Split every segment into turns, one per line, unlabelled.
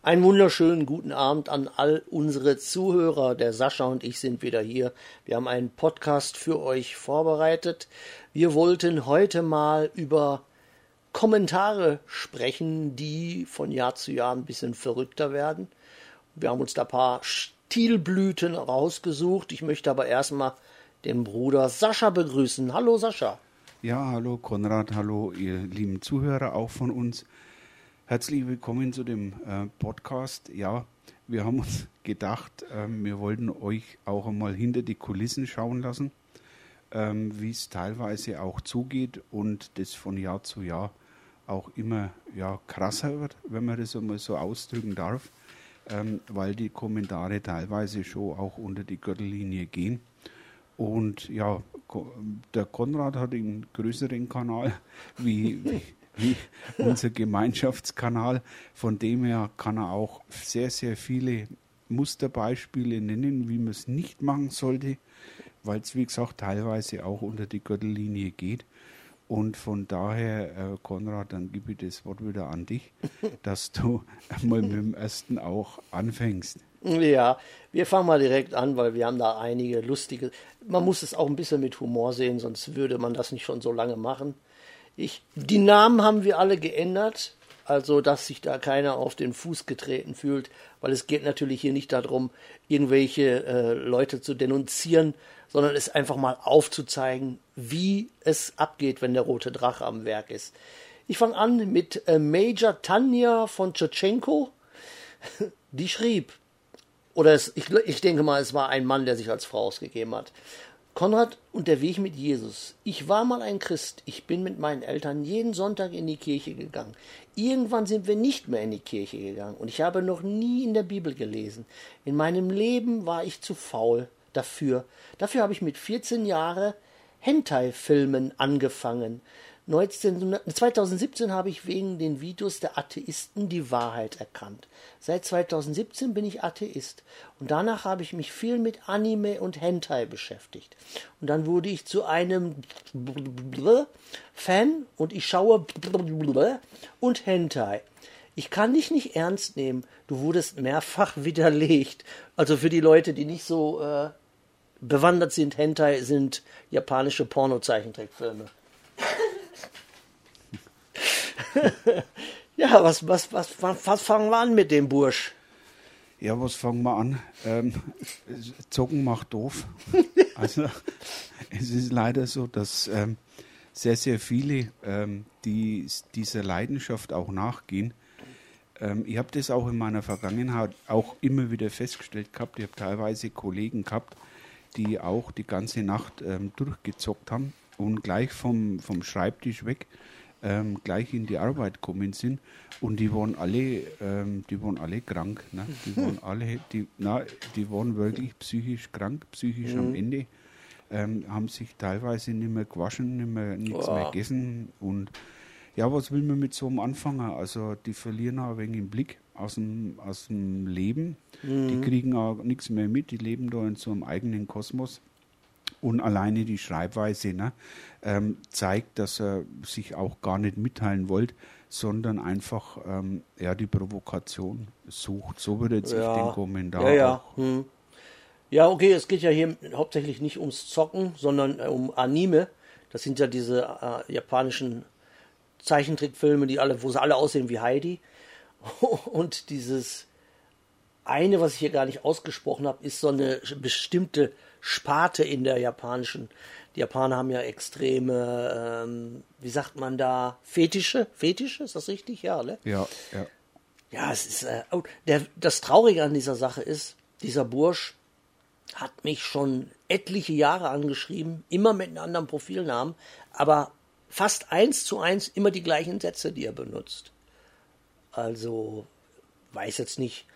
Einen wunderschönen guten Abend an all unsere Zuhörer. Der Sascha und ich sind wieder hier. Wir haben einen Podcast für euch vorbereitet. Wir wollten heute mal über Kommentare sprechen, die von Jahr zu Jahr ein bisschen verrückter werden. Wir haben uns da ein paar Stilblüten rausgesucht. Ich möchte aber erstmal den Bruder Sascha begrüßen. Hallo Sascha.
Ja, hallo Konrad, hallo ihr lieben Zuhörer auch von uns. Herzlich willkommen zu dem äh, Podcast. Ja, wir haben uns gedacht, ähm, wir wollten euch auch einmal hinter die Kulissen schauen lassen, ähm, wie es teilweise auch zugeht und das von Jahr zu Jahr auch immer ja, krasser wird, wenn man das einmal so ausdrücken darf, ähm, weil die Kommentare teilweise schon auch unter die Gürtellinie gehen. Und ja, der Konrad hat einen größeren Kanal wie, wie wie unser Gemeinschaftskanal. Von dem her kann er auch sehr, sehr viele Musterbeispiele nennen, wie man es nicht machen sollte, weil es, wie gesagt, teilweise auch unter die Gürtellinie geht. Und von daher, äh, Konrad, dann gebe ich das Wort wieder an dich, dass du einmal mit dem ersten auch anfängst.
Ja, wir fangen mal direkt an, weil wir haben da einige lustige. Man muss es auch ein bisschen mit Humor sehen, sonst würde man das nicht schon so lange machen. Ich, die Namen haben wir alle geändert, also dass sich da keiner auf den Fuß getreten fühlt, weil es geht natürlich hier nicht darum, irgendwelche äh, Leute zu denunzieren, sondern es einfach mal aufzuzeigen, wie es abgeht, wenn der rote Drache am Werk ist. Ich fange an mit äh, Major Tanja von Tschetschenko. Die schrieb, oder es, ich, ich denke mal, es war ein Mann, der sich als Frau ausgegeben hat. Konrad und der Weg mit Jesus. Ich war mal ein Christ. Ich bin mit meinen Eltern jeden Sonntag in die Kirche gegangen. Irgendwann sind wir nicht mehr in die Kirche gegangen und ich habe noch nie in der Bibel gelesen. In meinem Leben war ich zu faul dafür. Dafür habe ich mit 14 Jahren Hentai-Filmen angefangen. 2017 habe ich wegen den Videos der Atheisten die Wahrheit erkannt. Seit 2017 bin ich Atheist und danach habe ich mich viel mit Anime und Hentai beschäftigt. Und dann wurde ich zu einem Fan und ich schaue und Hentai. Ich kann dich nicht ernst nehmen. Du wurdest mehrfach widerlegt. Also für die Leute, die nicht so äh, bewandert sind, Hentai sind japanische Porno-Zeichentrickfilme. ja, was, was, was, was fangen wir an mit dem Bursch?
Ja, was fangen wir an? Ähm, Zocken macht doof. also es ist leider so, dass ähm, sehr, sehr viele, ähm, die dieser Leidenschaft auch nachgehen, ähm, ich habe das auch in meiner Vergangenheit auch immer wieder festgestellt gehabt. Ich habe teilweise Kollegen gehabt, die auch die ganze Nacht ähm, durchgezockt haben und gleich vom, vom Schreibtisch weg ähm, gleich in die Arbeit gekommen sind und die waren alle, ähm, die waren alle krank. Ne? Die waren alle, die, na, die waren wirklich psychisch krank, psychisch mhm. am Ende. Ähm, haben sich teilweise nicht mehr gewaschen, nicht mehr, nichts oh. mehr gegessen und ja, was will man mit so einem anfangen? Also die verlieren auch ein wenig den Blick aus dem, aus dem Leben. Mhm. Die kriegen auch nichts mehr mit, die leben da in so einem eigenen Kosmos. Und alleine die Schreibweise ne, ähm, zeigt, dass er sich auch gar nicht mitteilen wollte, sondern einfach ähm, ja, die Provokation sucht. So würde jetzt ja. ich den Kommentar
ja, ja. Hm. Ja, okay, es geht ja hier hauptsächlich nicht ums Zocken, sondern äh, um Anime. Das sind ja diese äh, japanischen Zeichentrickfilme, die alle, wo sie alle aussehen wie Heidi. Und dieses eine, was ich hier gar nicht ausgesprochen habe, ist so eine bestimmte Sparte in der japanischen. Die Japaner haben ja extreme, ähm, wie sagt man da, Fetische? Fetische, ist das richtig? Ja, ne?
Ja, ja.
Ja, es ist, äh, oh, der, das Traurige an dieser Sache ist, dieser Bursch hat mich schon etliche Jahre angeschrieben, immer mit einem anderen Profilnamen, aber fast eins zu eins immer die gleichen Sätze, die er benutzt. Also weiß jetzt nicht,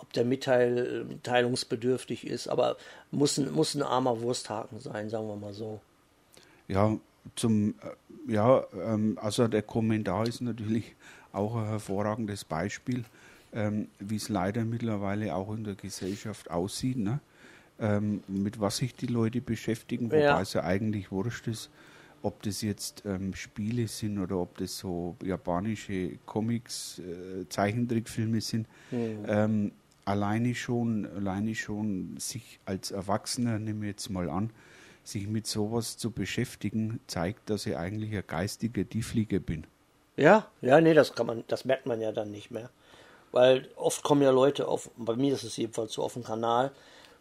ob der Mitteil, mitteilungsbedürftig ist, aber muss ein, muss ein armer Wursthaken sein, sagen wir mal so.
Ja, zum, äh, ja, ähm, also der Kommentar ist natürlich auch ein hervorragendes Beispiel, ähm, wie es leider mittlerweile auch in der Gesellschaft aussieht, ne? Ähm, mit was sich die Leute beschäftigen, wobei ja. es ja eigentlich wurscht ist, ob das jetzt Spiele sind oder ob das so japanische Comics, äh, Zeichentrickfilme sind. Mhm. Alleine schon, alleine schon sich als Erwachsener, nehme ich jetzt mal an, sich mit sowas zu beschäftigen, zeigt, dass ich eigentlich ein geistiger Tieflieger bin.
Ja, ja, nee, das kann man, das merkt man ja dann nicht mehr. Weil oft kommen ja Leute auf, bei mir ist es jedenfalls so auf dem Kanal,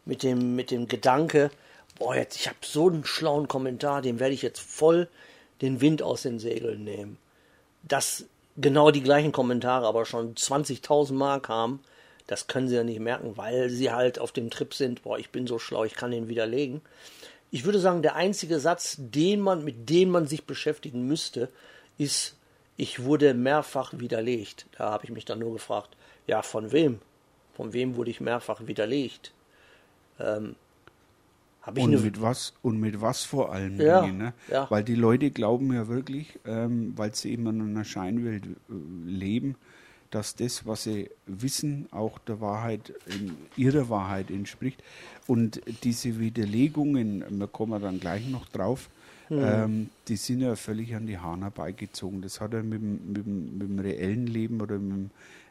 mit dem, mit dem Gedanke, boah, jetzt, ich habe so einen schlauen Kommentar, dem werde ich jetzt voll den Wind aus den Segeln nehmen. Dass genau die gleichen Kommentare aber schon 20.000 Mark haben, das können sie ja nicht merken, weil sie halt auf dem Trip sind, boah, ich bin so schlau, ich kann den widerlegen. Ich würde sagen, der einzige Satz, den man, mit dem man sich beschäftigen müsste, ist, ich wurde mehrfach widerlegt. Da habe ich mich dann nur gefragt, ja, von wem? Von wem wurde ich mehrfach widerlegt? Ähm,
und mit was und mit was vor allem ja, Dingen, ne? ja. Weil die Leute glauben ja wirklich, ähm, weil sie eben in einer Scheinwelt äh, leben, dass das, was sie wissen, auch der Wahrheit, ihrer Wahrheit entspricht. Und diese Widerlegungen, wir kommen dann gleich noch drauf, mhm. ähm, die sind ja völlig an die Hahn herbeigezogen. Das hat ja mit dem, mit, mit dem reellen Leben oder mit dem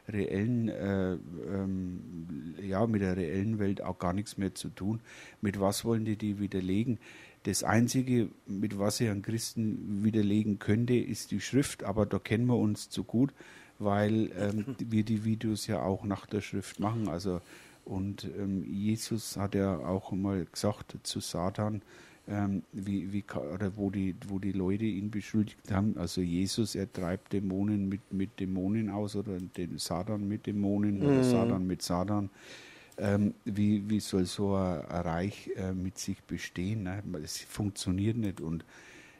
reellen, äh, ähm, ja, mit der reellen Welt auch gar nichts mehr zu tun. Mit was wollen die die widerlegen? Das Einzige, mit was sie an Christen widerlegen könnte, ist die Schrift, aber da kennen wir uns zu gut, weil ähm, wir die Videos ja auch nach der Schrift machen. Also und ähm, Jesus hat ja auch mal gesagt zu Satan, ähm, wie, wie, oder wo die, wo die Leute ihn beschuldigt haben. Also Jesus, er treibt Dämonen mit, mit Dämonen aus oder den Satan mit Dämonen mhm. oder Satan mit Satan. Ähm, wie, wie soll so ein, Reich äh, mit sich bestehen? Ne? Es funktioniert nicht und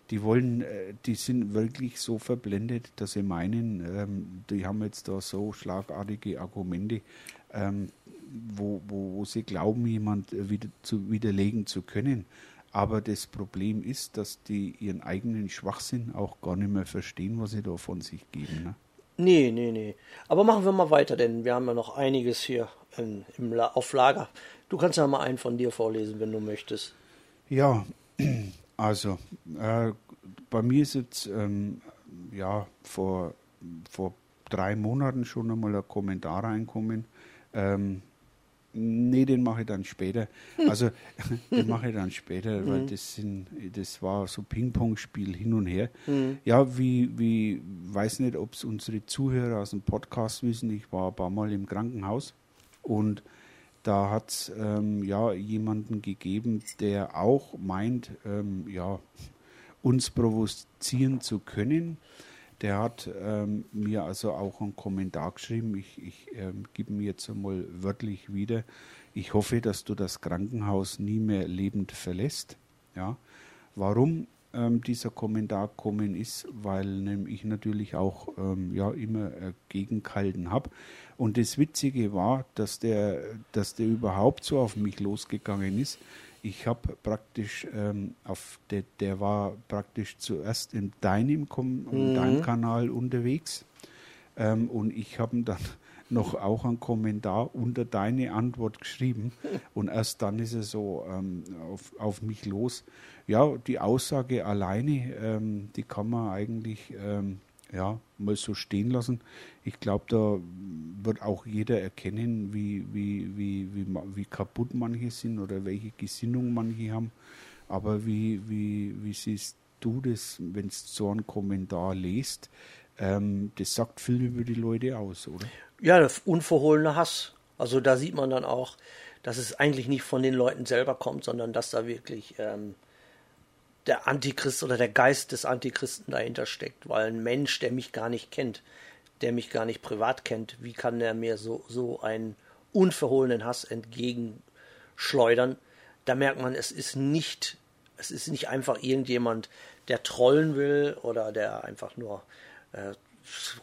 die wollen, äh, die sind wirklich so verblendet, dass sie meinen, ähm, die haben jetzt da so schlagartige Argumente, ähm, wo, wo, wo sie glauben, jemand wieder zu widerlegen zu können. Aber das Problem ist, dass die ihren eigenen Schwachsinn auch gar nicht mehr verstehen, was sie da von sich geben. Ne?
Nee, nee, nee. Aber machen wir mal weiter, denn wir haben ja noch einiges hier in, im La auf Lager. Du kannst ja mal einen von dir vorlesen, wenn du möchtest.
Ja, also äh, bei mir ist jetzt ähm, ja vor, vor drei Monaten schon einmal ein Kommentar reinkommen. Ähm, Nee, den mache ich dann später. Also den mache ich dann später, weil mhm. das sind, das war so Ping-Pong-Spiel hin und her. Mhm. Ja, wie, wie, weiß nicht, ob es unsere Zuhörer aus dem Podcast wissen, ich war ein paar Mal im Krankenhaus und da hat es ähm, ja jemanden gegeben, der auch meint, ähm, ja, uns provozieren zu können. Der hat ähm, mir also auch einen Kommentar geschrieben. Ich, ich ähm, gebe mir jetzt einmal wörtlich wieder. Ich hoffe, dass du das Krankenhaus nie mehr lebend verlässt. Ja. Warum ähm, dieser Kommentar kommen ist, weil ich natürlich auch ähm, ja, immer äh, gegengehalten habe. Und das Witzige war, dass der, dass der überhaupt so auf mich losgegangen ist ich habe praktisch ähm, auf der, der war praktisch zuerst in deinem, in deinem mhm. Kanal unterwegs ähm, und ich habe dann noch auch einen Kommentar unter deine Antwort geschrieben und erst dann ist er so ähm, auf, auf mich los. Ja, die Aussage alleine, ähm, die kann man eigentlich ähm, ja, mal so stehen lassen. Ich glaube, da wird auch jeder erkennen, wie, wie, wie, wie, wie kaputt manche sind oder welche Gesinnung manche haben. Aber wie, wie, wie siehst du das, wenn du so einen Kommentar liest? Ähm, das sagt viel über die Leute aus, oder?
Ja, der unverhohlene Hass. Also da sieht man dann auch, dass es eigentlich nicht von den Leuten selber kommt, sondern dass da wirklich ähm, der Antichrist oder der Geist des Antichristen dahinter steckt, weil ein Mensch, der mich gar nicht kennt, der mich gar nicht privat kennt, wie kann der mir so, so einen unverhohlenen Hass entgegenschleudern? Da merkt man, es ist nicht, es ist nicht einfach irgendjemand, der trollen will oder der einfach nur äh,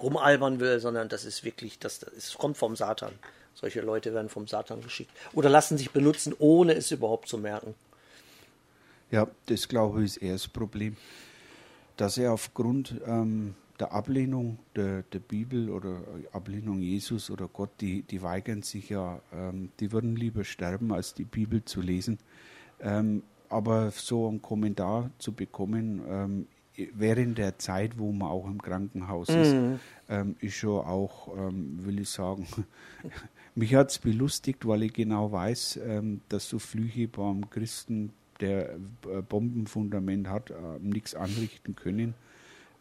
rumalbern will, sondern das ist wirklich, das, das kommt vom Satan. Solche Leute werden vom Satan geschickt. Oder lassen sich benutzen, ohne es überhaupt zu merken.
Ja, das glaube ich ist eher das Problem, dass er aufgrund ähm, der Ablehnung der, der Bibel oder Ablehnung Jesus oder Gott, die, die weigern sich ja, ähm, die würden lieber sterben, als die Bibel zu lesen. Ähm, aber so einen Kommentar zu bekommen, ähm, während der Zeit, wo man auch im Krankenhaus mhm. ist, ähm, ist schon auch, ähm, will ich sagen, mich hat es belustigt, weil ich genau weiß, ähm, dass so Flüche beim Christen, der äh, Bombenfundament hat, äh, nichts anrichten können.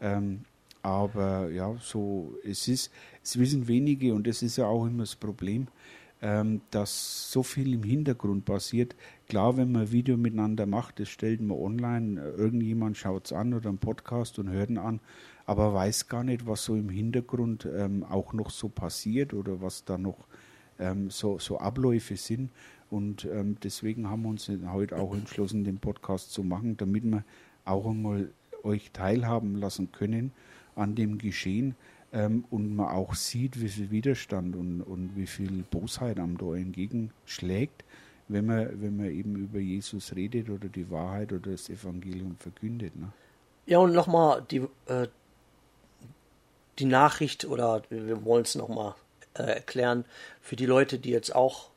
Ähm, aber ja, so es ist, es wissen wenige und das ist ja auch immer das Problem, ähm, dass so viel im Hintergrund passiert. Klar, wenn man ein Video miteinander macht, das stellt man online, irgendjemand schaut es an oder einen Podcast und hört ihn an, aber weiß gar nicht, was so im Hintergrund ähm, auch noch so passiert oder was da noch ähm, so, so Abläufe sind. Und ähm, deswegen haben wir uns heute auch entschlossen, den Podcast zu machen, damit wir auch einmal euch teilhaben lassen können an dem Geschehen ähm, und man auch sieht, wie viel Widerstand und, und wie viel Bosheit am da entgegenschlägt, wenn man, wenn man eben über Jesus redet oder die Wahrheit oder das Evangelium verkündet. Ne?
Ja, und nochmal die, äh, die Nachricht oder wir wollen es nochmal äh, erklären für die Leute, die jetzt auch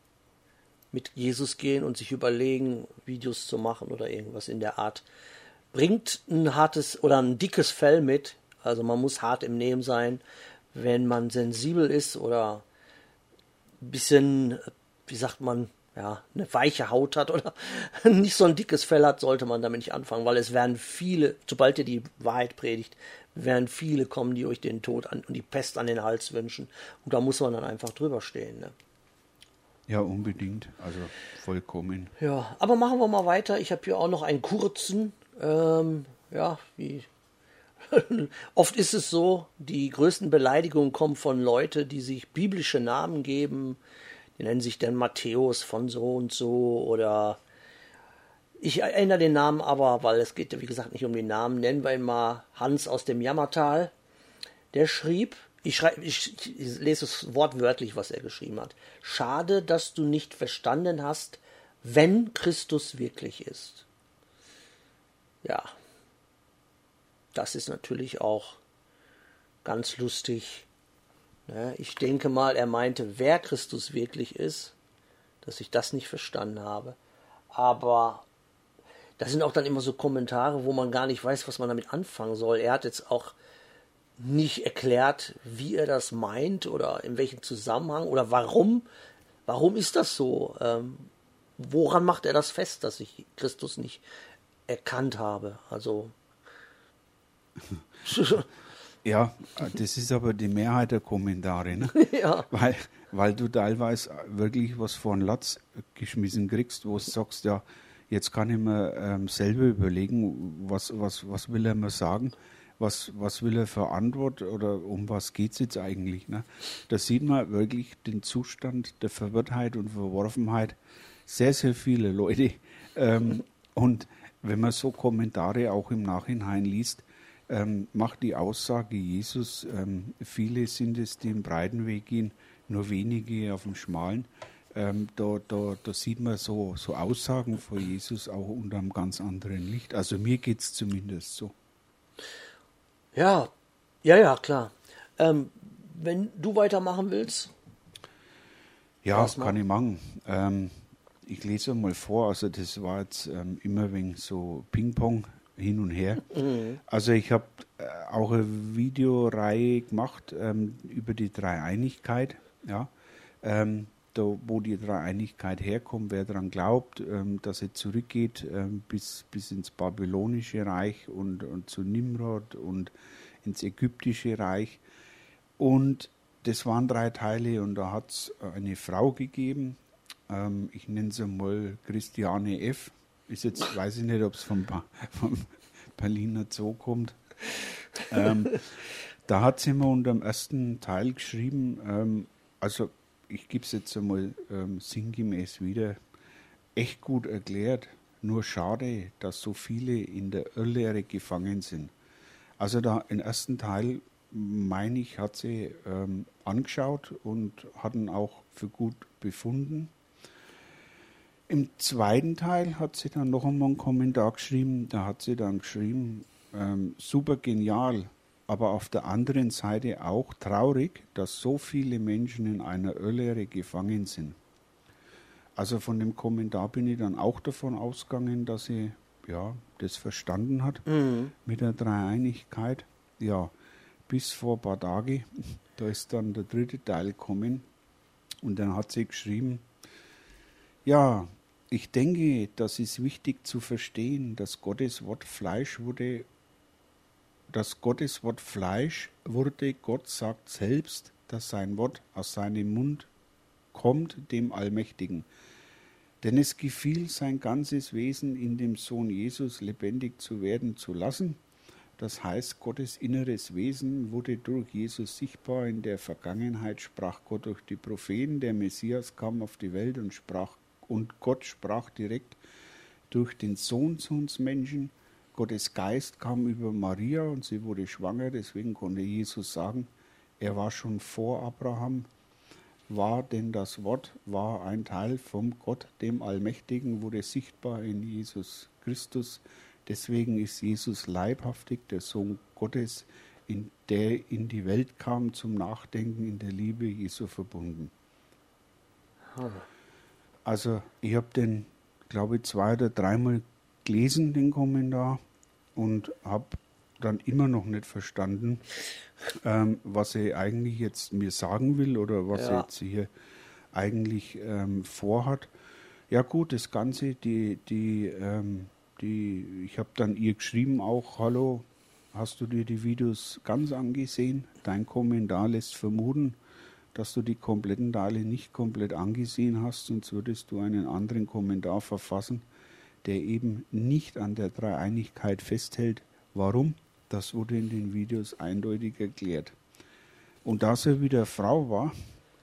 mit Jesus gehen und sich überlegen, Videos zu machen oder irgendwas in der Art. Bringt ein hartes oder ein dickes Fell mit, also man muss hart im Nehmen sein, wenn man sensibel ist oder ein bisschen, wie sagt man, ja, eine weiche Haut hat oder nicht so ein dickes Fell hat, sollte man damit nicht anfangen, weil es werden viele, sobald ihr die Wahrheit predigt, werden viele kommen, die euch den Tod an, und die Pest an den Hals wünschen. Und da muss man dann einfach drüber stehen. Ne?
Ja, unbedingt. Also vollkommen.
Ja, aber machen wir mal weiter. Ich habe hier auch noch einen kurzen, ähm, ja, wie Oft ist es so, die größten Beleidigungen kommen von Leuten, die sich biblische Namen geben. Die nennen sich dann Matthäus von so und so oder ich erinnere den Namen aber, weil es geht wie gesagt nicht um den Namen, nennen wir ihn mal Hans aus dem Jammertal. Der schrieb, ich, schreibe, ich, ich lese es wortwörtlich, was er geschrieben hat. Schade, dass du nicht verstanden hast, wenn Christus wirklich ist. Ja, das ist natürlich auch ganz lustig. Ich denke mal, er meinte, wer Christus wirklich ist, dass ich das nicht verstanden habe. Aber da sind auch dann immer so Kommentare, wo man gar nicht weiß, was man damit anfangen soll. Er hat jetzt auch nicht erklärt, wie er das meint oder in welchem Zusammenhang oder warum. Warum ist das so? Ähm, woran macht er das fest, dass ich Christus nicht erkannt habe? Also
ja, das ist aber die Mehrheit der Kommentare, ne?
ja.
weil, weil du teilweise wirklich was von Latz geschmissen kriegst, wo du sagst, ja, jetzt kann ich mir ähm, selber überlegen, was, was, was will er mir sagen, was, was will er für Antwort oder um was geht es jetzt eigentlich. Ne? Da sieht man wirklich den Zustand der Verwirrtheit und Verworfenheit sehr, sehr viele Leute. Ähm, und wenn man so Kommentare auch im Nachhinein liest, ähm, macht die Aussage Jesus, ähm, viele sind es, die den breiten Weg gehen, nur wenige auf dem schmalen. Ähm, da, da, da, sieht man so, so Aussagen von Jesus auch unter einem ganz anderen Licht. Also mir geht es zumindest so.
Ja, ja, ja, klar. Ähm, wenn du weitermachen willst.
Ja, das kann ich machen. Ähm, ich lese mal vor, also das war jetzt ähm, immer wegen so Ping-Pong hin und her. Mhm. Also ich habe äh, auch eine Videoreihe gemacht ähm, über die Dreieinigkeit, ja, ähm, da, wo die Dreieinigkeit herkommt, wer daran glaubt, ähm, dass sie zurückgeht ähm, bis, bis ins babylonische Reich und, und zu Nimrod und ins ägyptische Reich. Und das waren drei Teile und da hat es eine Frau gegeben, ähm, ich nenne sie mal Christiane F., ist jetzt, weiß ich nicht, ob es vom, vom Berliner Zoo kommt. Ähm, da hat sie mir unter dem ersten Teil geschrieben, ähm, also ich gebe es jetzt einmal ähm, sinngemäß wieder, echt gut erklärt. Nur schade, dass so viele in der Irrlehre gefangen sind. Also da im ersten Teil, meine ich, hat sie ähm, angeschaut und hat ihn auch für gut befunden. Im zweiten Teil hat sie dann noch einmal einen Kommentar geschrieben. Da hat sie dann geschrieben, ähm, super genial, aber auf der anderen Seite auch traurig, dass so viele Menschen in einer Irrlehre gefangen sind. Also von dem Kommentar bin ich dann auch davon ausgegangen, dass sie ja, das verstanden hat
Mhm.
mit der Dreieinigkeit. Ja, bis vor ein paar Tagen, da ist dann der dritte Teil gekommen und dann hat sie geschrieben, ja, ich denke, das ist wichtig zu verstehen, dass Gottes Wort Fleisch wurde, dass Gottes Wort Fleisch wurde, Gott sagt selbst, dass sein Wort aus seinem Mund kommt, dem Allmächtigen. Denn es gefiel sein ganzes Wesen in dem Sohn Jesus lebendig zu werden zu lassen. Das heißt, Gottes inneres Wesen wurde durch Jesus sichtbar. In der Vergangenheit sprach Gott durch die Propheten. Der Messias kam auf die Welt und sprach, und Gott sprach direkt durch den Sohn zu uns Menschen. Gottes Geist kam über Maria und sie wurde schwanger. Deswegen konnte Jesus sagen, er war schon vor Abraham war, denn das Wort war ein Teil vom Gott, dem Allmächtigen, wurde sichtbar in Jesus Christus. Deswegen ist Jesus leibhaftig, der Sohn Gottes, in der in die Welt kam, zum Nachdenken in der Liebe Jesu verbunden. Also ich habe den, glaube ich, zwei oder dreimal gelesen, den Kommentar, und habe dann immer noch nicht verstanden, ähm, was er eigentlich jetzt mir sagen will oder was er
Ja.
jetzt hier eigentlich ähm, vorhat. Ja gut, das Ganze, die, die, ähm, die, ich habe dann ihr geschrieben auch, hallo, hast du dir die Videos ganz angesehen? Dein Kommentar lässt vermuten, dass du die kompletten Teile nicht komplett angesehen hast, sonst würdest du einen anderen Kommentar verfassen, der eben nicht an der Dreieinigkeit festhält. Warum? Das wurde in den Videos eindeutig erklärt. Und da sie wieder Frau war,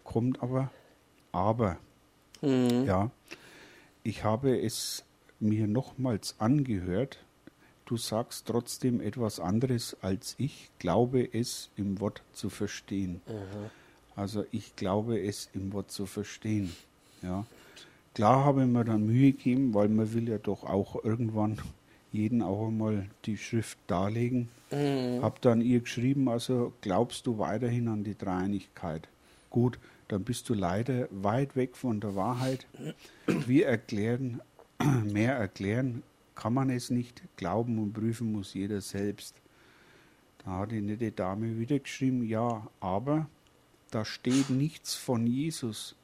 kommt aber aber.
Mhm.
Ja, ich habe es mir nochmals angehört. Du sagst trotzdem etwas anderes als ich, glaube es im Wort zu verstehen. Also ich glaube es im Wort zu verstehen. Ja. Klar habe ich mir dann Mühe gegeben, weil man will ja doch auch irgendwann jeden auch einmal die Schrift darlegen.
Mhm.
Hab dann ihr geschrieben, also glaubst du weiterhin an die Dreieinigkeit? Gut, dann bist du leider weit weg von der Wahrheit. Wir erklären, mehr erklären kann man es nicht. Glauben und prüfen muss jeder selbst. Da hat die nette Dame wieder geschrieben, ja, aber da steht nichts von Jesus,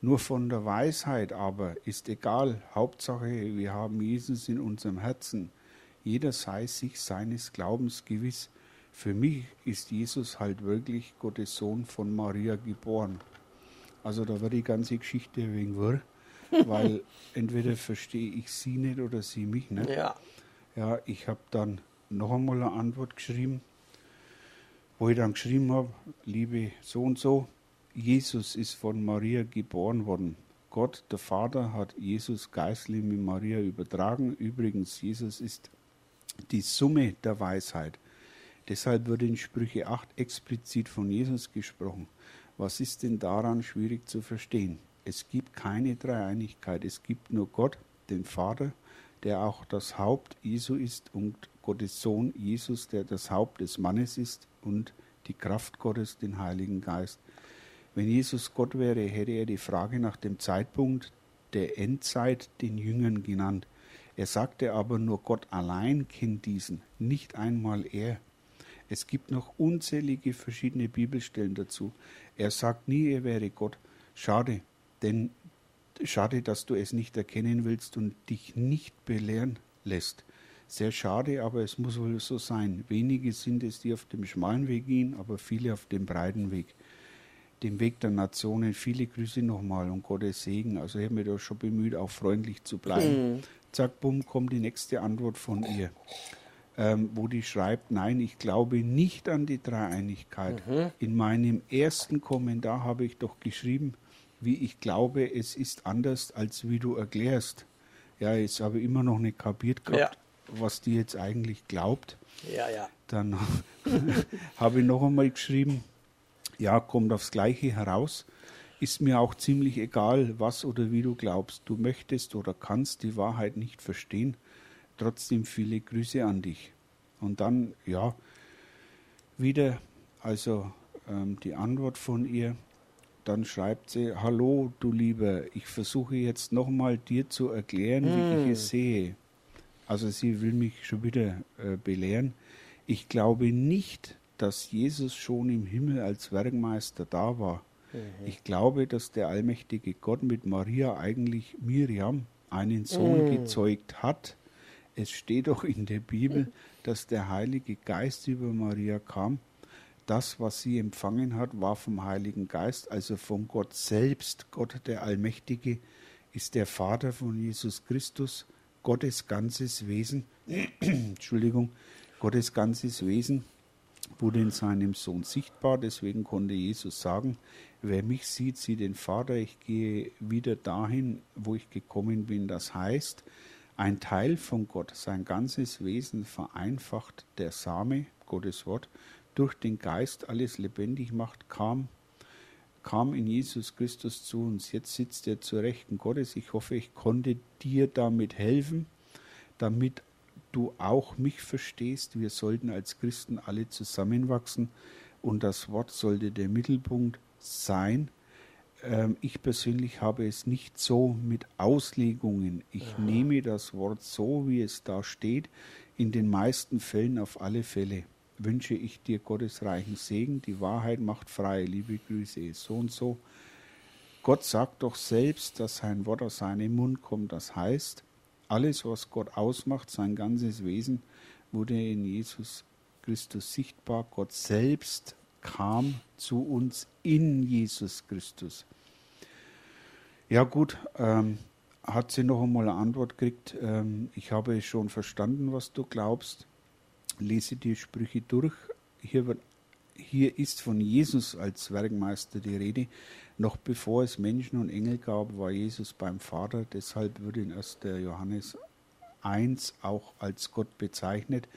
nur von der Weisheit aber, ist egal. Hauptsache, wir haben Jesus in unserem Herzen. Jeder sei sich seines Glaubens gewiss. Für mich ist Jesus halt wirklich Gottes Sohn von Maria geboren. Also da wird die ganze Geschichte ein wenig wirr, weil entweder verstehe ich sie nicht oder sie mich nicht.
Ja.
Ja, ich habe dann noch einmal eine Antwort geschrieben, wo ich dann geschrieben habe, liebe so und so, Jesus ist von Maria geboren worden. Gott, der Vater, hat Jesus geistlich mit Maria übertragen. Übrigens, Jesus ist die Summe der Weisheit. Deshalb wird in Sprüche 8 explizit von Jesus gesprochen. Was ist denn daran schwierig zu verstehen? Es gibt keine Dreieinigkeit. Es gibt nur Gott, den Vater, der auch das Haupt Jesu ist und Gottes Sohn Jesus, der das Haupt des Mannes ist und die Kraft Gottes, den Heiligen Geist. Wenn Jesus Gott wäre, hätte er die Frage nach dem Zeitpunkt der Endzeit den Jüngern genannt. Er sagte aber nur Gott allein kennt diesen, nicht einmal er. Es gibt noch unzählige verschiedene Bibelstellen dazu. Er sagt nie, er wäre Gott. Schade, denn schade, dass du es nicht erkennen willst und dich nicht belehren lässt. Sehr schade, aber es muss wohl so sein. Wenige sind es, die auf dem schmalen Weg gehen, aber viele auf dem breiten Weg. Dem Weg der Nationen. Viele Grüße nochmal und Gottes Segen. Also ich habe mich da schon bemüht, auch freundlich zu bleiben. Zack, bumm, kommt die nächste Antwort von ihr ähm, wo die schreibt, nein, ich glaube nicht an die Dreieinigkeit. In meinem ersten Kommentar habe ich doch geschrieben, wie ich glaube, es ist anders, als wie du erklärst. Ja, jetzt habe ich immer noch nicht kapiert gehabt, was die jetzt eigentlich glaubt.
Ja, ja.
Dann habe ich noch einmal geschrieben, ja, kommt aufs Gleiche heraus. Ist mir auch ziemlich egal, was oder wie du glaubst. Du möchtest oder kannst die Wahrheit nicht verstehen. Trotzdem viele Grüße an dich. Und dann, ja, wieder, also ähm, die Antwort von ihr. Dann schreibt sie, hallo du Lieber, ich versuche jetzt nochmal dir zu erklären, wie ich es sehe. Also sie will mich schon wieder äh, belehren. Ich glaube nicht, dass Jesus schon im Himmel als Werkmeister da war. Mhm. Ich glaube, dass der allmächtige Gott mit Maria eigentlich Miriam einen Sohn mhm. gezeugt hat. Es steht doch in der Bibel, dass der Heilige Geist über Maria kam. Das, was sie empfangen hat, war vom Heiligen Geist, also von Gott selbst. Gott der Allmächtige ist der Vater von Jesus Christus, Gottes ganzes Wesen. Entschuldigung, Gottes ganzes Wesen wurde in seinem Sohn sichtbar. Deswegen konnte Jesus sagen, wer mich sieht, sieht den Vater. Ich gehe wieder dahin, wo ich gekommen bin. Das heißt, ein Teil von Gott, sein ganzes Wesen vereinfacht der Same, Gottes Wort, durch den Geist alles lebendig macht, kam, kam in Jesus Christus zu uns. Jetzt sitzt er zur Rechten Gottes. Ich hoffe, ich konnte dir damit helfen, damit du auch mich verstehst. Wir sollten als Christen alle zusammenwachsen und das Wort sollte der Mittelpunkt sein. Ähm, ich persönlich habe es nicht so mit Auslegungen. Ich Aha. nehme das Wort so, wie es da steht. In den meisten Fällen auf alle Fälle wünsche ich dir Gottes reichen Segen. Die Wahrheit macht frei. Liebe Grüße, so und so. Gott sagt doch selbst, dass sein Wort aus seinem Mund kommt. Das heißt, alles, was Gott ausmacht, sein ganzes Wesen, wurde in Jesus Christus sichtbar. Gott selbst kam zu uns in Jesus Christus. Ja gut, ähm, hat sie noch einmal eine Antwort gekriegt. Ähm, ich habe schon verstanden, was du glaubst. Lese die Sprüche durch. Hier, hier ist von Jesus als Werkmeister die Rede. Noch bevor es Menschen und Engel gab, war Jesus beim Vater. Deshalb wird in 1. Johannes 1 auch als Gott bezeichnet.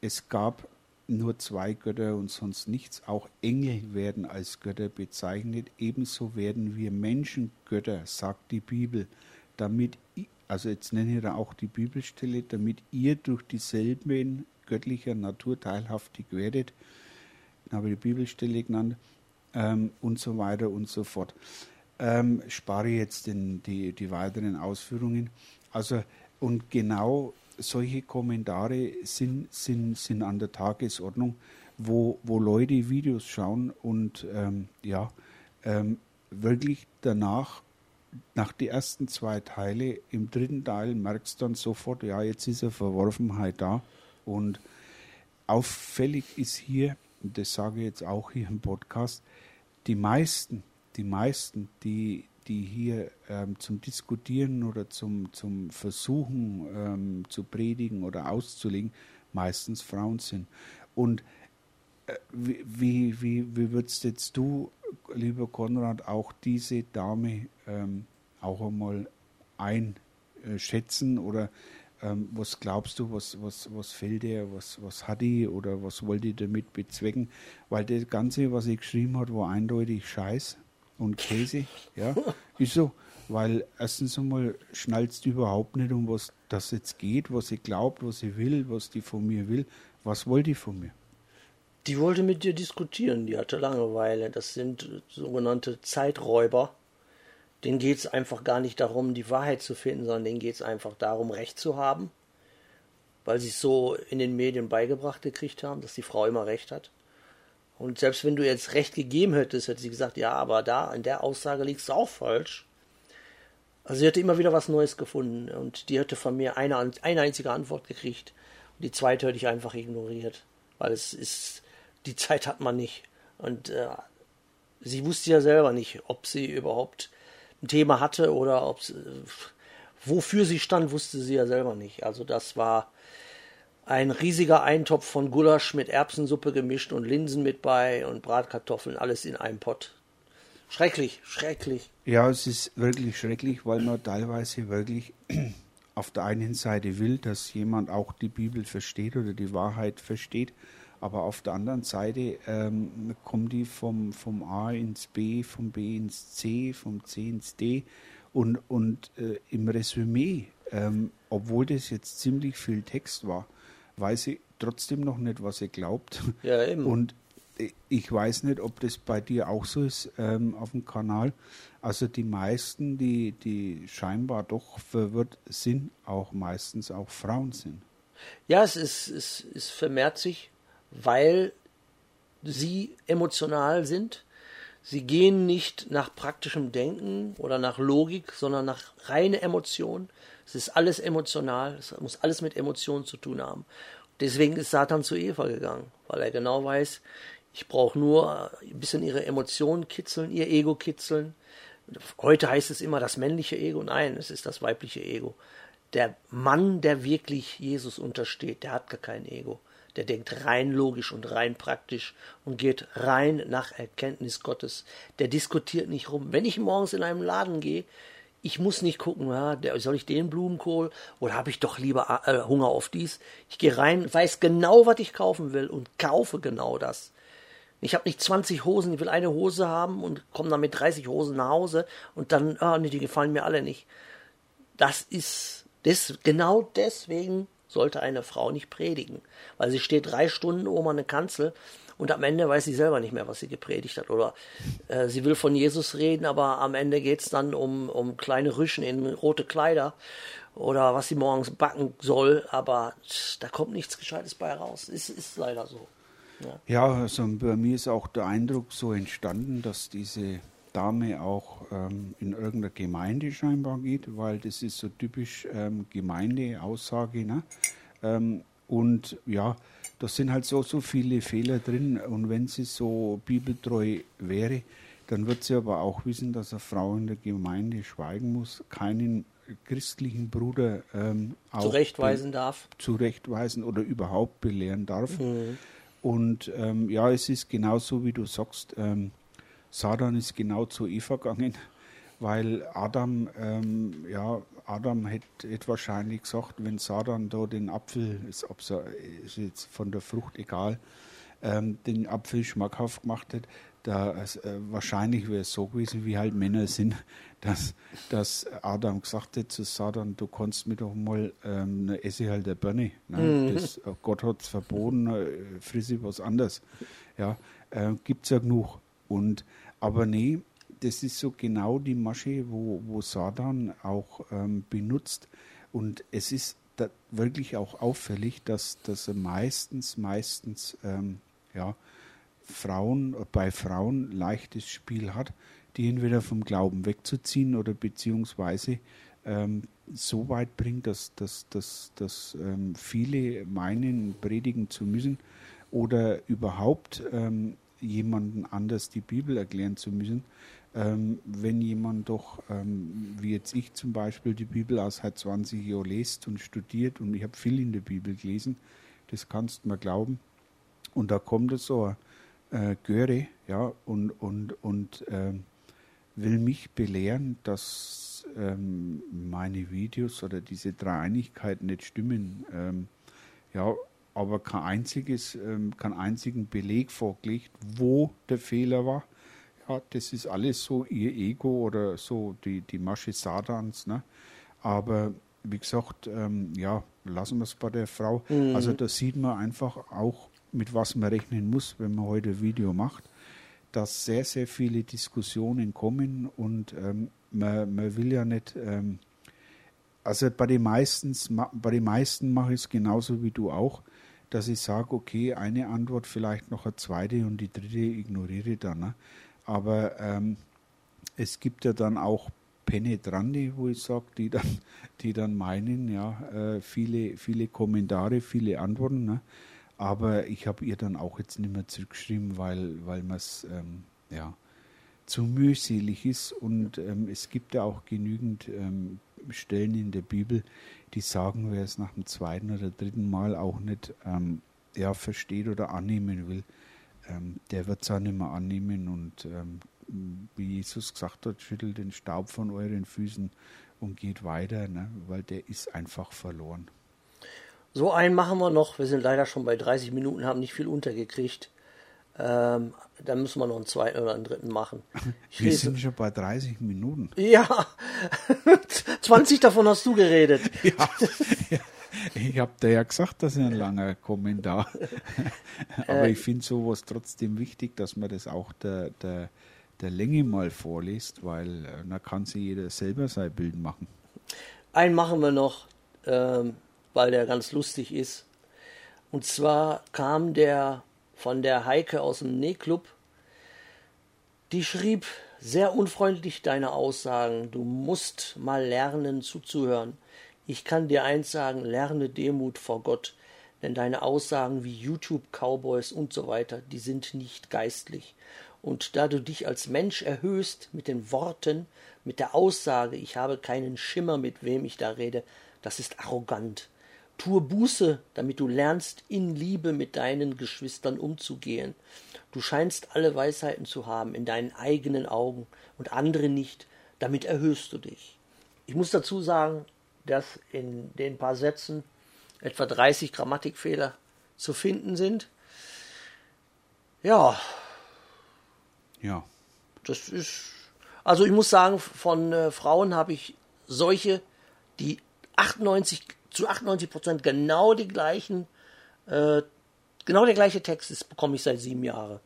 Es gab nur zwei Götter und sonst nichts. Auch Engel werden als Götter bezeichnet. Ebenso werden wir Menschen Götter, sagt die Bibel, damit, also jetzt nenne ich da auch die Bibelstelle, damit ihr durch dieselben göttlicher Natur teilhaftig werdet. Ich habe die Bibelstelle genannt ähm, und so weiter und so fort. Ähm, spare jetzt den, die, die weiteren Ausführungen. Also, und genau solche Kommentare sind, sind, sind an der Tagesordnung, wo, wo Leute Videos schauen und ähm, ja, ähm, wirklich danach, nach den ersten zwei Teile, im dritten Teil merkst du dann sofort, ja, jetzt ist eine Verworfenheit da. Und auffällig ist hier, und das sage ich jetzt auch hier im Podcast, die meisten, die meisten, die, die hier ähm, zum Diskutieren oder zum, zum Versuchen ähm, zu predigen oder auszulegen, meistens Frauen sind. Und äh, wie, wie, wie würdest jetzt du, lieber Konrad, auch diese Dame ähm, auch einmal einschätzen oder ähm, was glaubst du, was, was, was fehlt ihr, was, was hat die oder was wollt ihr damit bezwecken? Weil das Ganze, was ich geschrieben habe, war eindeutig Scheiß und Käse. Ja, ist so. Weil erstens einmal schnallst du überhaupt nicht, um was das jetzt geht, was sie glaubt, was sie will, was die von mir will. Was wollte die von mir?
Die wollte mit dir diskutieren, die hatte Langeweile. Das sind sogenannte Zeiträuber denen geht es einfach gar nicht darum, die Wahrheit zu finden, sondern denen geht es einfach darum, Recht zu haben, weil sie es so in den Medien beigebracht gekriegt haben, dass die Frau immer Recht hat. Und selbst wenn du jetzt Recht gegeben hättest, hätte sie gesagt, ja, aber da, in der Aussage liegst du auch falsch. Also sie hätte immer wieder was Neues gefunden und die hätte von mir eine, eine einzige Antwort gekriegt. Und die zweite hätte ich einfach ignoriert, weil es ist, die Zeit hat man nicht. Und äh, sie wusste ja selber nicht, ob sie überhaupt ein Thema hatte oder ob wofür sie stand, wusste sie ja selber nicht. Also das war ein riesiger Eintopf von Gulasch mit Erbsensuppe gemischt und Linsen mit bei und Bratkartoffeln, alles in einem Pott. Schrecklich, schrecklich.
Ja, es ist wirklich schrecklich, weil man teilweise wirklich auf der einen Seite will, dass jemand auch die Bibel versteht oder die Wahrheit versteht aber auf der anderen Seite ähm, kommen die vom, vom A ins B, vom B ins C, vom C ins D. Und, und äh, im Resümee, ähm, obwohl das jetzt ziemlich viel Text war, weiß ich trotzdem noch nicht, was er glaubt.
Ja, eben.
Und ich weiß nicht, ob das bei dir auch so ist ähm, auf dem Kanal. Also die meisten, die, die scheinbar doch verwirrt sind, auch meistens auch Frauen sind.
Ja, es, ist, es, es vermehrt sich, weil sie emotional sind. Sie gehen nicht nach praktischem Denken oder nach Logik, sondern nach reine Emotion. Es ist alles emotional, es muss alles mit Emotionen zu tun haben. Deswegen ist Satan zu Eva gegangen, weil er genau weiß, ich brauche nur ein bisschen ihre Emotionen kitzeln, ihr Ego kitzeln. Heute heißt es immer das männliche Ego. Nein, es ist das weibliche Ego. Der Mann, der wirklich Jesus untersteht, der hat gar kein Ego. Der denkt rein logisch und rein praktisch und geht rein nach Erkenntnis Gottes. Der diskutiert nicht rum. Wenn ich morgens in einem Laden gehe, ich muss nicht gucken, soll ich den Blumenkohl oder habe ich doch lieber äh, Hunger auf dies? Ich gehe rein, weiß genau, was ich kaufen will und kaufe genau das. Ich habe nicht 20 Hosen, ich will eine Hose haben und komme dann mit 30 Hosen nach Hause und dann, ah, nee, die gefallen mir alle nicht. Das ist, das, genau deswegen sollte eine Frau nicht predigen, weil sie steht drei Stunden oben an der Kanzel und am Ende weiß sie selber nicht mehr, was sie gepredigt hat. Oder äh, sie will von Jesus reden, aber am Ende geht es dann um, um kleine Rüschen in rote Kleider oder was sie morgens backen soll, aber da kommt nichts Gescheites bei raus. Es ist leider so.
Ja, ja also bei mir ist auch der Eindruck so entstanden, dass diese Dame auch ähm, in irgendeiner Gemeinde scheinbar geht, weil das ist so typisch ähm, Gemeindeaussage. Ne? Ähm, und ja, da sind halt so, so viele Fehler drin. Und wenn sie so bibeltreu wäre, dann wird sie aber auch wissen, dass eine Frau in der Gemeinde schweigen muss, keinen christlichen Bruder ähm,
zurechtweisen darf.
Zurechtweisen oder überhaupt belehren darf. Mhm. Und ähm, ja, es ist genauso, wie du sagst, ähm, Satan ist genau zu Eva gegangen, weil Adam, ähm, ja, Adam hätte, wahrscheinlich gesagt, wenn Satan da den Apfel, ist, ist jetzt von der Frucht egal, ähm, den Apfel schmackhaft gemacht hätte, da, äh, wahrscheinlich wäre es so gewesen, wie halt Männer sind, dass, dass Adam gesagt hätte zu Satan, du kannst mir doch mal, ähm, esse halt der Birne. Ne? Mhm. Das, äh, Gott hat es verboten, äh, frisse was anderes. Ja, äh, gibt es ja genug. Und, aber nee, das ist so genau die Masche, wo, wo Satan auch ähm, benutzt. Und es ist wirklich auch auffällig, dass, dass er meistens, meistens, ähm, ja, Frauen, bei Frauen leichtes Spiel hat, die entweder vom Glauben wegzuziehen oder beziehungsweise ähm, so weit bringt, dass, dass, dass, dass ähm, viele meinen, predigen zu müssen oder überhaupt ähm, jemanden anders die Bibel erklären zu müssen, ähm, wenn jemand doch, ähm, wie jetzt ich zum Beispiel, die Bibel aus seit 20 Jahren liest und studiert und ich habe viel in der Bibel gelesen, das kannst du mir glauben. Und da kommt so ein äh, Göre, ja, und, und, und äh, will mich belehren, dass ähm, meine Videos oder diese Dreieinigkeit nicht stimmen. Ähm, ja, aber kein einziges, ähm, keinen einzigen Beleg vorgelegt, wo der Fehler war. Ja, das ist alles so ihr Ego oder so die, die Masche Satans. Ne? Aber wie gesagt, ähm, ja, lassen wir es bei der Frau. Mhm. Also da sieht man einfach auch, mit was man rechnen muss, wenn man heute ein Video macht, dass sehr, sehr viele Diskussionen kommen und ähm, man, man will ja nicht, ähm, also bei den meisten, bei den meisten mache ich es genauso wie du auch dass ich sage, okay, eine Antwort, vielleicht noch eine zweite und die dritte ignoriere dann. Ne? Aber ähm, es gibt ja dann auch Penetrante, wo ich sage, die dann, die dann meinen, ja, äh, viele, viele Kommentare, viele Antworten. Ne? Aber ich habe ihr dann auch jetzt nicht mehr zurückgeschrieben, weil, weil man es ähm, ja, zu mühselig ist. Und ähm, es gibt ja auch genügend ähm, Stellen in der Bibel, die sagen, wer es nach dem zweiten oder dritten Mal auch nicht ähm, ja, versteht oder annehmen will, ähm, der wird es auch nicht mehr annehmen und ähm, wie Jesus gesagt hat, schüttelt den Staub von euren Füßen und geht weiter, ne? weil der ist einfach verloren.
So einen machen wir noch. Wir sind leider schon bei 30 Minuten, haben nicht viel untergekriegt. Ähm, dann müssen wir noch einen zweiten oder einen dritten machen.
Ich wir sind schon bei 30 Minuten.
Ja, 20 davon hast du geredet.
Ja, ja, Ich habe dir ja gesagt, das ist ein langer Kommentar. Aber
Äh.
ich finde sowas trotzdem wichtig, dass man das auch der, der, der Länge mal vorliest, weil äh, da kann sich jeder selber sein Bild machen.
Einen machen wir noch, ähm, weil der ganz lustig ist. Und zwar kam der von der Heike aus dem Nähclub. Die schrieb sehr unfreundlich deine Aussagen. Du musst mal lernen zuzuhören. Ich kann dir eins sagen, lerne Demut vor Gott. Denn deine Aussagen wie YouTube, Cowboys und so weiter, die sind nicht geistlich. Und da du dich als Mensch erhöhst mit den Worten, mit der Aussage, ich habe keinen Schimmer, mit wem ich da rede, das ist arrogant. Tue Buße, damit du lernst, in Liebe mit deinen Geschwistern umzugehen. Du scheinst alle Weisheiten zu haben in deinen eigenen Augen und andere nicht, damit erhöhst du dich. Ich muss dazu sagen, dass in den paar Sätzen etwa 30 Grammatikfehler zu finden sind. Ja,
Ja,
das ist. Also ich muss sagen, von äh, Frauen habe ich solche, die 98 zu 98 Prozent genau die gleichen, äh, genau der gleiche Text ist, bekomme ich seit sieben Jahren.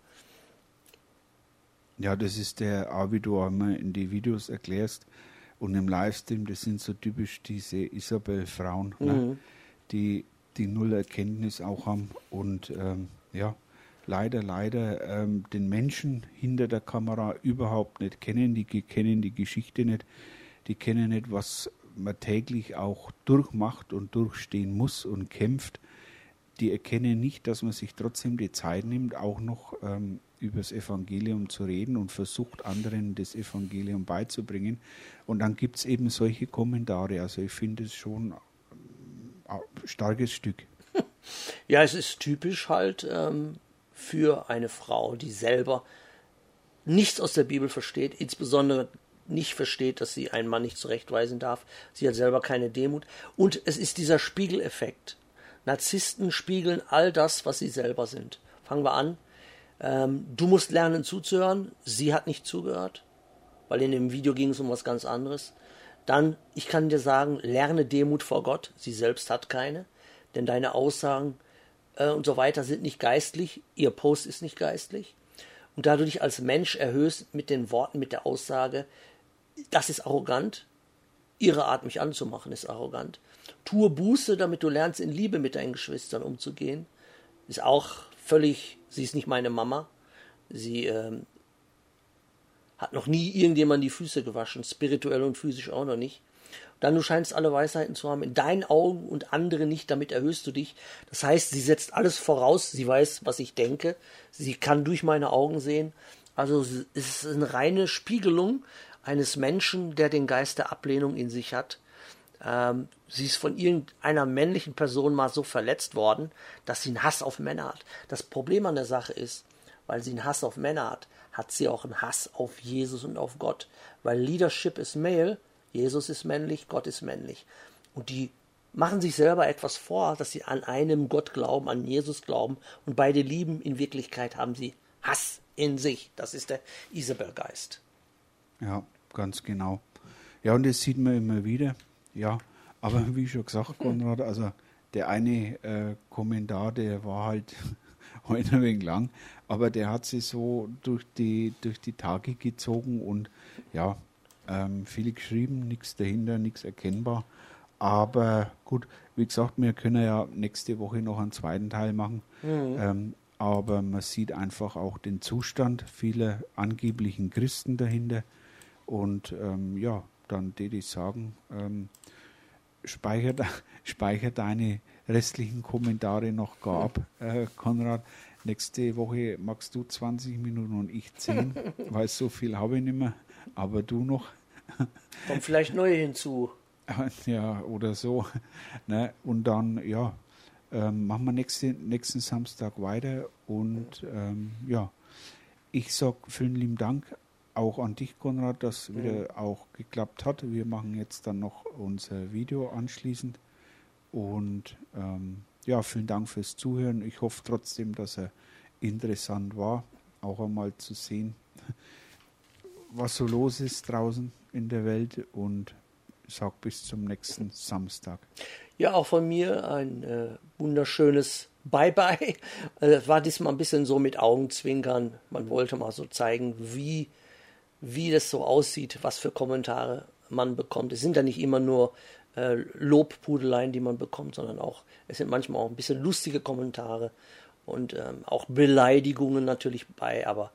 ja, das ist der auch, wie du einmal in die Videos erklärst und im Livestream, das sind so typisch diese Isabel-Frauen, ne? die die null Erkenntnis auch haben und ähm, ja, leider, leider ähm, den Menschen hinter der Kamera überhaupt nicht kennen, die kennen die Geschichte nicht, die kennen nicht, was man täglich auch durchmacht und durchstehen muss und kämpft. Die erkennen nicht, dass man sich trotzdem die Zeit nimmt, auch noch ähm, über das Evangelium zu reden und versucht, anderen das Evangelium beizubringen. Und dann gibt es eben solche Kommentare. Also ich finde es schon ein starkes Stück.
Ja, es ist typisch halt ähm, für eine Frau, die selber nichts aus der Bibel versteht, insbesondere nicht versteht, dass sie einen Mann nicht zurechtweisen darf. Sie hat selber keine Demut. Und es ist dieser Spiegeleffekt. Narzissten spiegeln all das, was sie selber sind. Fangen wir an. Ähm, du musst lernen zuzuhören. Sie hat nicht zugehört, weil in dem Video ging es um was ganz anderes. Dann, ich kann dir sagen, lerne Demut vor Gott. Sie selbst hat keine, denn deine Aussagen äh, und so weiter sind nicht geistlich. Ihr Post ist nicht geistlich. Und da du dich als Mensch erhöhst mit den Worten, mit der Aussage, das ist arrogant. Ihre Art, mich anzumachen, ist arrogant. Tue Buße, damit du lernst, in Liebe mit deinen Geschwistern umzugehen. Ist auch völlig, sie ist nicht meine Mama. Sie ähm, hat noch nie irgendjemand die Füße gewaschen, spirituell und physisch auch noch nicht. Dann du scheinst alle Weisheiten zu haben, in deinen Augen und andere nicht, damit erhöhst du dich. Das heißt, sie setzt alles voraus, sie weiß, was ich denke, sie kann durch meine Augen sehen. Also es ist eine reine Spiegelung eines Menschen, der den Geist der Ablehnung in sich hat. Ähm, sie ist von irgendeiner männlichen Person mal so verletzt worden, dass sie einen Hass auf Männer hat. Das Problem an der Sache ist, weil sie einen Hass auf Männer hat, hat sie auch einen Hass auf Jesus und auf Gott. Weil Leadership ist male, Jesus ist männlich, Gott ist männlich. Und die machen sich selber etwas vor, dass sie an einem Gott glauben, an Jesus glauben und beide lieben. In Wirklichkeit haben sie Hass in sich. Das ist der Isabel-Geist.
Ja, ganz genau. Ja, und das sieht man immer wieder. Ja, aber wie schon gesagt, Konrad, also der eine äh, Kommentar, der war halt heute ein wenig lang, aber der hat sich so durch die, durch die Tage gezogen und ja, ähm, viel geschrieben, nichts dahinter, nichts erkennbar. Aber gut, wie gesagt, wir können ja nächste Woche noch einen zweiten Teil machen. Ähm, aber man sieht einfach auch den Zustand vieler angeblichen Christen dahinter. Und ähm, ja, dann würde ich sagen, ähm, speicher, speicher deine restlichen Kommentare noch gar ab, äh, Konrad. Nächste Woche magst du 20 Minuten und ich 10, weil so viel habe ich nicht mehr. Aber du noch.
Kommt vielleicht neue hinzu.
Ja, oder so. Ne? Und dann, ja, ähm, machen wir nächste, nächsten Samstag weiter. Und ähm, ja, ich sage vielen lieben Dank auch an dich, Konrad, dass wieder auch geklappt hat. Wir machen jetzt dann noch unser Video anschließend. Und ähm, ja, vielen Dank fürs Zuhören. Ich hoffe trotzdem, dass er interessant war, auch einmal zu sehen, was so los ist draußen in der Welt. Und sage bis zum nächsten Samstag.
Ja, auch von mir ein äh, wunderschönes Bye-bye. Es war diesmal ein bisschen so mit Augenzwinkern. Man wollte mal so zeigen, wie, wie das so aussieht, was für Kommentare man bekommt. Es sind ja nicht immer nur äh, Lobpudeleien, die man bekommt, sondern auch, es sind manchmal auch ein bisschen lustige Kommentare und ähm, auch Beleidigungen natürlich bei, aber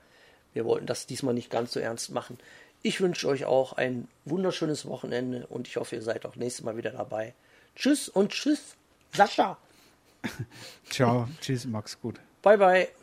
wir wollten das diesmal nicht ganz so ernst machen. Ich wünsche euch auch ein wunderschönes Wochenende und ich hoffe, ihr seid auch nächstes Mal wieder dabei. Tschüss und tschüss, Sascha.
Ciao, tschüss, Max, gut.
Bye, bye.